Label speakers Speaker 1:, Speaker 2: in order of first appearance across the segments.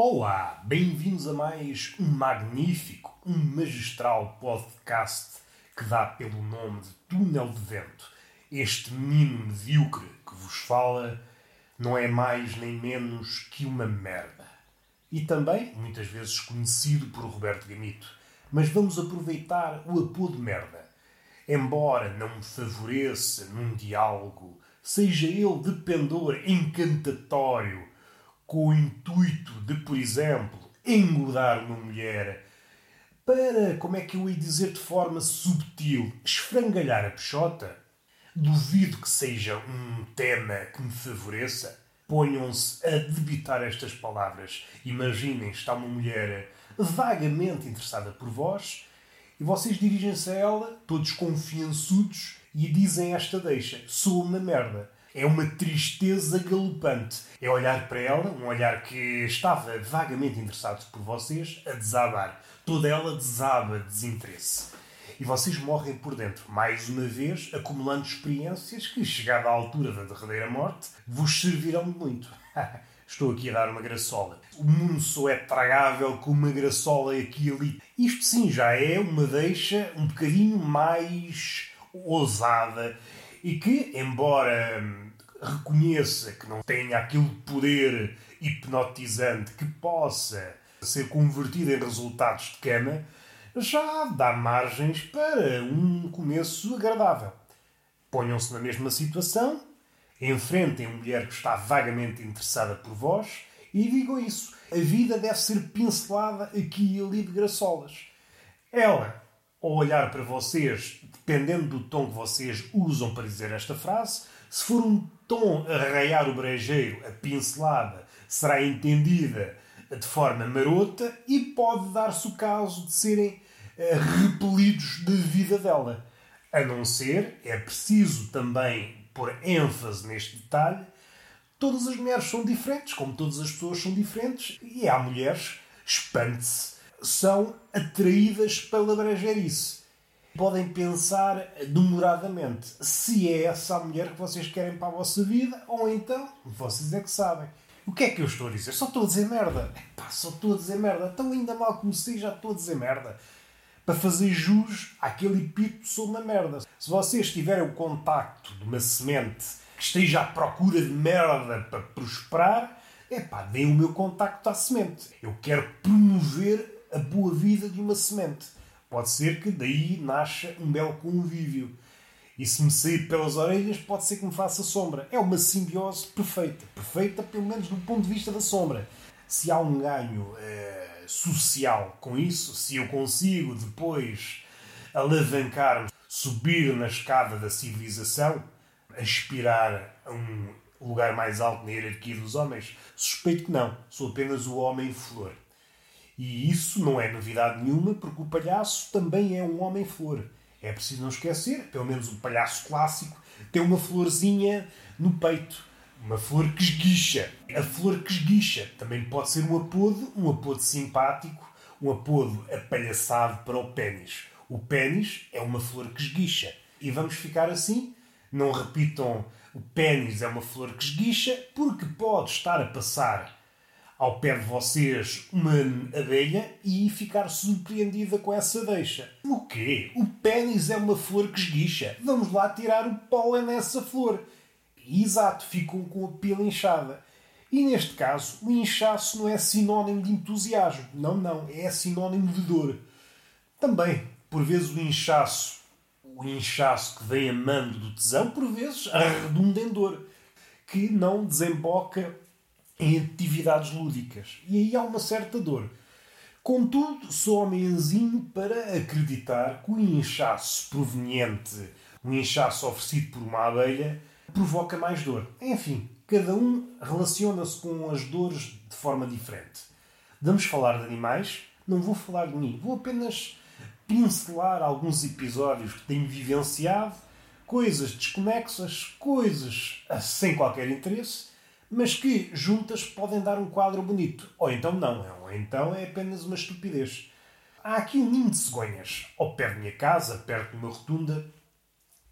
Speaker 1: Olá, bem-vindos a mais um magnífico, um magistral podcast que dá pelo nome de Túnel de Vento. Este menino medíocre que vos fala não é mais nem menos que uma merda. E também, muitas vezes, conhecido por Roberto Gamito. Mas vamos aproveitar o apodo merda. Embora não me favoreça num diálogo, seja ele de pendor encantatório, com o intuito de, por exemplo, engordar uma mulher, para, como é que eu ia dizer de forma subtil, esfrangalhar a peixota, duvido que seja um tema que me favoreça. Ponham-se a debitar estas palavras. Imaginem, está uma mulher vagamente interessada por vós e vocês dirigem-se a ela, todos confiançudos, e dizem esta deixa: sou uma merda. É uma tristeza galopante. É olhar para ela, um olhar que estava vagamente interessado por vocês, a desabar. Toda ela desaba de desinteresse. E vocês morrem por dentro, mais uma vez, acumulando experiências que, chegada à altura da derradeira morte, vos servirão de muito. Estou aqui a dar uma graçola. O mundo só é tragável com uma graçola aqui e ali. Isto sim já é uma deixa um bocadinho mais ousada e que, embora hum, reconheça que não tenha aquele poder hipnotizante que possa ser convertido em resultados de cama, já dá margens para um começo agradável. Ponham-se na mesma situação, enfrentem a mulher que está vagamente interessada por vós e digam isso. A vida deve ser pincelada aqui e ali de graçolas. Ela, ao olhar para vocês, dependendo do tom que vocês usam para dizer esta frase, se for um tom a raiar o brejeiro, a pincelada, será entendida de forma marota e pode dar-se o caso de serem eh, repelidos da vida dela. A não ser, é preciso também pôr ênfase neste detalhe, todas as mulheres são diferentes, como todas as pessoas são diferentes, e há mulheres, espante-se, são atraídas pela brejeirice. Podem pensar demoradamente se é essa a mulher que vocês querem para a vossa vida, ou então vocês é que sabem. O que é que eu estou a dizer? Só estou a dizer merda. Epá, só estou a dizer merda. Tão ainda mal comecei, já estou a dizer merda. Para fazer jus àquele epíteto sou uma merda. Se vocês tiverem o contacto de uma semente que esteja à procura de merda para prosperar, epá, deem o meu contacto à semente. Eu quero promover a boa vida de uma semente. Pode ser que daí nasça um belo convívio. E se me sair pelas orelhas, pode ser que me faça sombra. É uma simbiose perfeita. Perfeita, pelo menos do ponto de vista da sombra. Se há um ganho eh, social com isso, se eu consigo depois alavancar, subir na escada da civilização, aspirar a um lugar mais alto na hierarquia dos homens, suspeito que não. Sou apenas o homem-flor. E isso não é novidade nenhuma, porque o palhaço também é um homem-flor. É preciso não esquecer, pelo menos o palhaço clássico tem uma florzinha no peito. Uma flor que esguicha. A flor que esguicha também pode ser um apodo, um apodo simpático, um apodo apalhaçado para o pênis. O pênis é uma flor que esguicha. E vamos ficar assim. Não repitam o pênis é uma flor que esguicha, porque pode estar a passar ao pé de vocês uma abelha e ficar surpreendida com essa deixa. O quê? O pênis é uma flor que esguicha. Vamos lá tirar o pólen nessa flor. Exato, ficam com a pila inchada. E neste caso, o inchaço não é sinónimo de entusiasmo. Não, não. É sinónimo de dor. Também, por vezes, o inchaço, o inchaço que vem a mando do tesão, por vezes, arredunda em dor, que não desemboca em atividades lúdicas. E aí há uma certa dor. Contudo, sou homenzinho para acreditar que o inchaço proveniente, um inchaço oferecido por uma abelha, provoca mais dor. Enfim, cada um relaciona-se com as dores de forma diferente. Vamos falar de animais, não vou falar de mim, vou apenas pincelar alguns episódios que tenho vivenciado, coisas desconexas, coisas sem qualquer interesse, mas que juntas podem dar um quadro bonito. Ou então não, ou então é apenas uma estupidez. Há aqui um ninho de cegonhas ao pé da minha casa, perto de uma rotunda,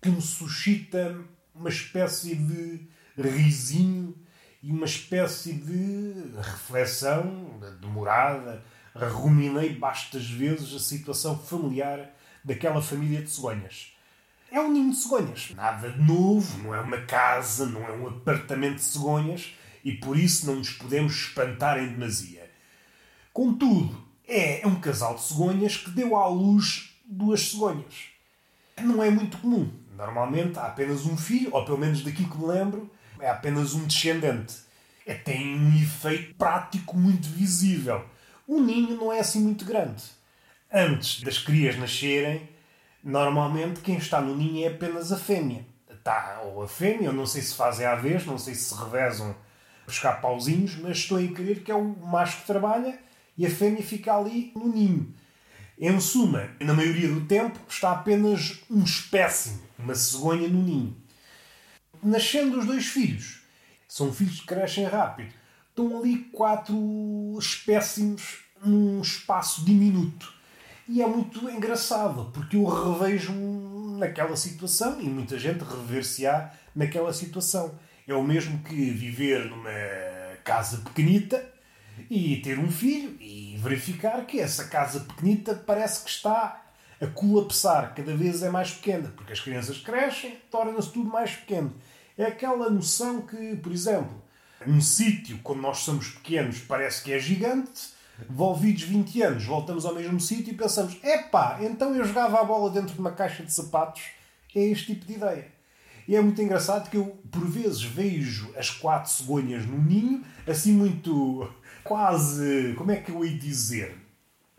Speaker 1: que me suscita uma espécie de risinho e uma espécie de reflexão demorada. Ruminei bastas vezes a situação familiar daquela família de cegonhas. É um ninho de cegonhas. Nada de novo, não é uma casa, não é um apartamento de cegonhas e por isso não nos podemos espantar em demasia. Contudo, é um casal de cegonhas que deu à luz duas cegonhas. Não é muito comum. Normalmente há apenas um filho, ou pelo menos daquilo que me lembro, é apenas um descendente. É, tem um efeito prático muito visível. O ninho não é assim muito grande. Antes das crias nascerem, normalmente quem está no ninho é apenas a fêmea. Tá, ou a fêmea, eu não sei se fazem à vez, não sei se se revezam buscar pauzinhos, mas estou a crer que é o macho que trabalha e a fêmea fica ali no ninho. Em suma, na maioria do tempo, está apenas um espécime, uma cegonha no ninho. Nascendo os dois filhos, são filhos que crescem rápido, estão ali quatro espécimes num espaço diminuto. E é muito engraçado, porque eu revejo naquela situação e muita gente rever-se-á naquela situação. É o mesmo que viver numa casa pequenita e ter um filho e verificar que essa casa pequenita parece que está a colapsar, cada vez é mais pequena, porque as crianças crescem, torna-se tudo mais pequeno. É aquela noção que, por exemplo, um sítio, quando nós somos pequenos, parece que é gigante, envolvidos 20 anos, voltamos ao mesmo sítio e pensamos: epá, então eu jogava a bola dentro de uma caixa de sapatos. É este tipo de ideia. E é muito engraçado que eu, por vezes, vejo as quatro cegonhas no ninho, assim muito. quase. como é que eu ia dizer?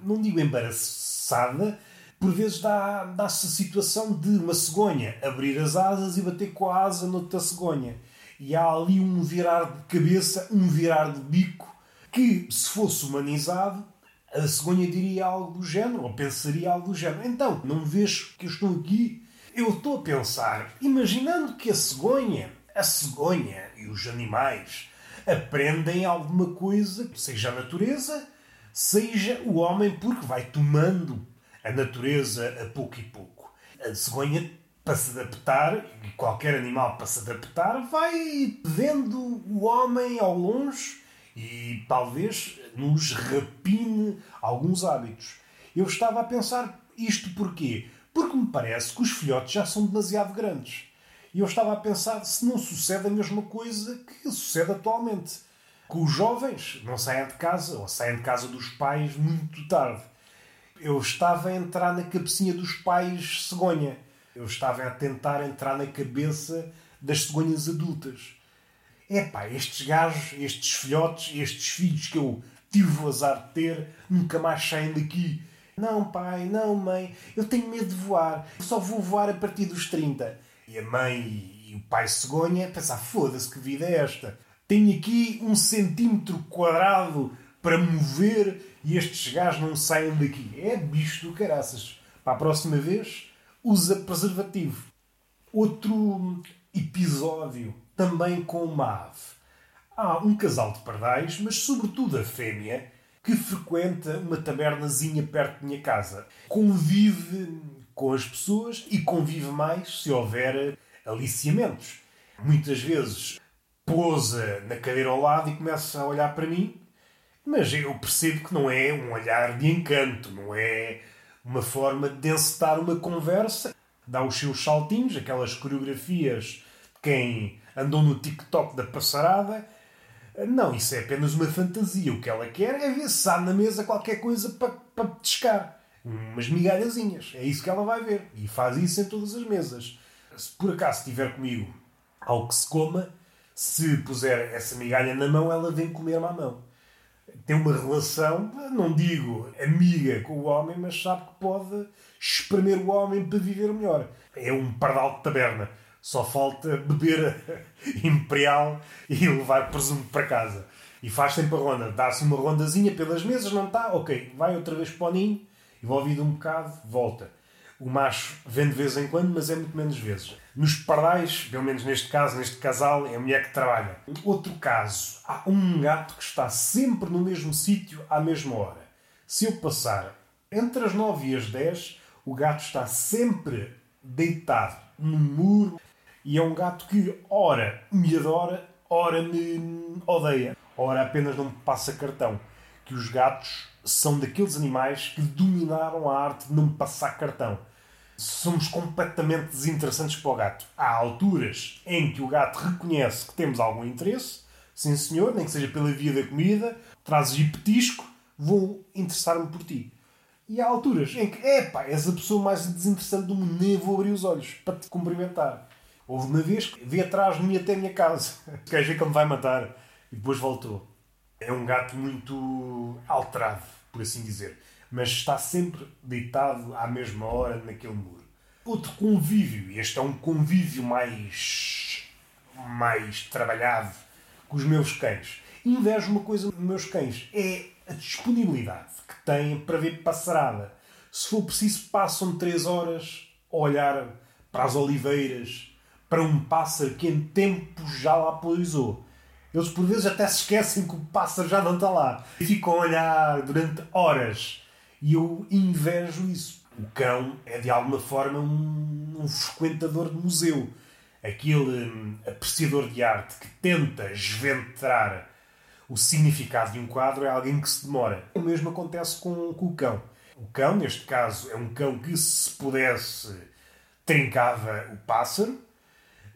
Speaker 1: Não digo embaraçada, por vezes dá, dá-se a situação de uma cegonha abrir as asas e bater com a asa noutra cegonha. E há ali um virar de cabeça, um virar de bico, que, se fosse humanizado, a cegonha diria algo do género, ou pensaria algo do género. Então, não vejo que eu estou aqui eu estou a pensar, imaginando que a cegonha, a cegonha e os animais aprendem alguma coisa, seja a natureza, seja o homem, porque vai tomando a natureza a pouco e pouco. A cegonha, para se adaptar, e qualquer animal para se adaptar, vai vendo o homem ao longe e talvez nos rapine alguns hábitos. Eu estava a pensar isto porquê? Porque me parece que os filhotes já são demasiado grandes. E eu estava a pensar se não sucede a mesma coisa que sucede atualmente. Que os jovens não saem de casa ou saem de casa dos pais muito tarde. Eu estava a entrar na cabecinha dos pais cegonha. Eu estava a tentar entrar na cabeça das cegonhas adultas. Epá, estes gajos, estes filhotes, estes filhos que eu tive o azar de ter, nunca mais saem daqui não, pai, não, mãe, eu tenho medo de voar. Só vou voar a partir dos 30. E a mãe e o pai cegonha pensar, foda-se, que vida é esta? Tenho aqui um centímetro quadrado para mover e estes gajos não saem daqui. É bicho do caraças. Para a próxima vez, usa preservativo. Outro episódio, também com uma ave. Há um casal de pardais, mas sobretudo a fêmea, que frequenta uma tabernazinha perto da minha casa. Convive com as pessoas e convive mais se houver aliciamentos. Muitas vezes pousa na cadeira ao lado e começa a olhar para mim, mas eu percebo que não é um olhar de encanto, não é uma forma de encetar uma conversa. Dá os seus saltinhos, aquelas coreografias de quem andou no TikTok da passarada não, isso é apenas uma fantasia. O que ela quer é ver se há na mesa qualquer coisa para, pescar. Umas migalhazinhas. É isso que ela vai ver. E faz isso em todas as mesas. Se por acaso estiver comigo algo que se coma, se puser essa migalha na mão, ela vem comer-me à mão. Tem uma relação, não digo amiga com o homem, mas sabe que pode espremer o homem para viver melhor. É um pardal de taberna. Só falta beber imperial e levar presunto para casa. E faz sempre a ronda. Dá-se uma rondazinha pelas mesas, não está? Ok, vai outra vez para o ninho, envolvido um bocado, volta. O macho vem de vez em quando, mas é muito menos vezes. Nos pardais, pelo menos neste caso, neste casal, é a mulher que trabalha. Outro caso, há um gato que está sempre no mesmo sítio à mesma hora. Se eu passar entre as 9 e as 10, o gato está sempre deitado no muro e é um gato que, ora, me adora, ora me odeia, ora apenas não me passa cartão. Que os gatos são daqueles animais que dominaram a arte de não me passar cartão. Somos completamente desinteressantes para o gato. Há alturas em que o gato reconhece que temos algum interesse, sim senhor, nem que seja pela via da comida, trazes-lhe petisco, vou interessar-me por ti. E há alturas em que, epá, és a pessoa mais desinteressante do mundo, nem vou abrir os olhos para te cumprimentar. Houve uma vez que veio atrás de mim até a minha casa. Quer dizer que me vai matar. E depois voltou. É um gato muito alterado, por assim dizer. Mas está sempre deitado à mesma hora naquele muro. Outro convívio, este é um convívio mais. mais trabalhado com os meus cães. Invejo uma coisa nos meus cães: é a disponibilidade que têm para ver passarada. Se for preciso, passam três horas a olhar para as oliveiras, para um pássaro que em tempo já lá poisou. Eles por vezes até se esquecem que o pássaro já não está lá. E ficam a olhar durante horas. E eu invejo isso. O cão é de alguma forma um, um frequentador de museu. Aquele hum, apreciador de arte que tenta esventrar o significado de um quadro é alguém que se demora. O mesmo acontece com, com o cão. O cão, neste caso, é um cão que, se pudesse, trincava o pássaro,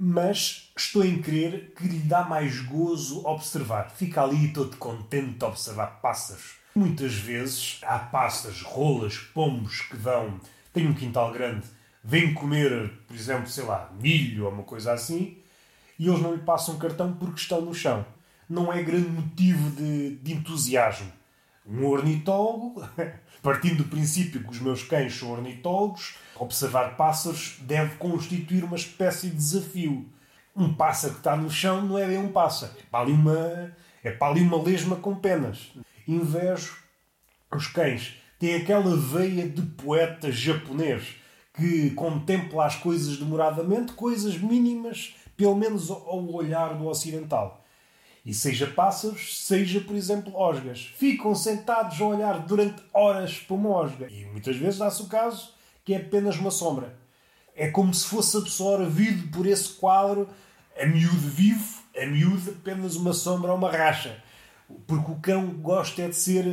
Speaker 1: mas estou em crer que lhe dá mais gozo observar. Fica ali todo contente de observar pássaros. Muitas vezes há pássaros, rolas, pombos que dão. Tem um quintal grande, vêm comer, por exemplo, sei lá, milho ou uma coisa assim, e eles não lhe passam cartão porque estão no chão. Não é grande motivo de, de entusiasmo. Um ornitólogo, partindo do princípio que os meus cães são ornitólogos, observar pássaros deve constituir uma espécie de desafio. Um pássaro que está no chão não é bem um pássaro, é para ali uma, é para ali uma lesma com penas. Invejo os cães. Têm aquela veia de poeta japonês que contempla as coisas demoradamente, coisas mínimas, pelo menos ao olhar do ocidental. E seja pássaros, seja, por exemplo, osgas. Ficam sentados a olhar durante horas para uma osga. E muitas vezes dá-se o caso que é apenas uma sombra. É como se fosse absorvido por esse quadro, a miúdo vivo, a miúdo apenas uma sombra ou uma racha. Porque o cão gosta é de ser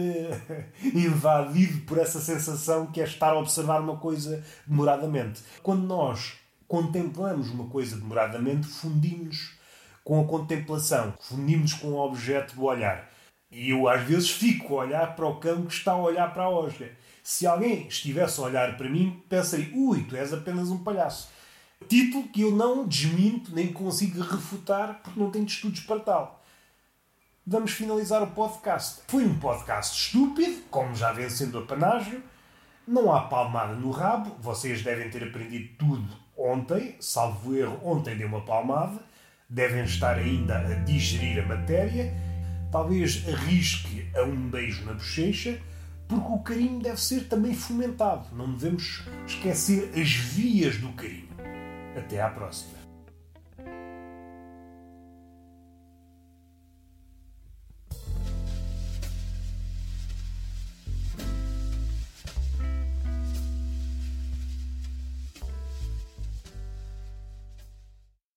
Speaker 1: invadido por essa sensação que é estar a observar uma coisa demoradamente. Quando nós contemplamos uma coisa demoradamente, fundimos com a contemplação, fundimos com o objeto do olhar. E eu às vezes fico a olhar para o cão que está a olhar para a osga. Se alguém estivesse a olhar para mim, pensaria: ui, tu és apenas um palhaço. Título que eu não desminto nem consigo refutar porque não tenho estudos para tal. Vamos finalizar o podcast. Foi um podcast estúpido, como já vem sendo a panágio. Não há palmada no rabo. Vocês devem ter aprendido tudo ontem, salvo erro, ontem deu uma palmada. Devem estar ainda a digerir a matéria. Talvez arrisque a um beijo na bochecha porque o carinho deve ser também fomentado. Não devemos esquecer as vias do carinho. Até à próxima.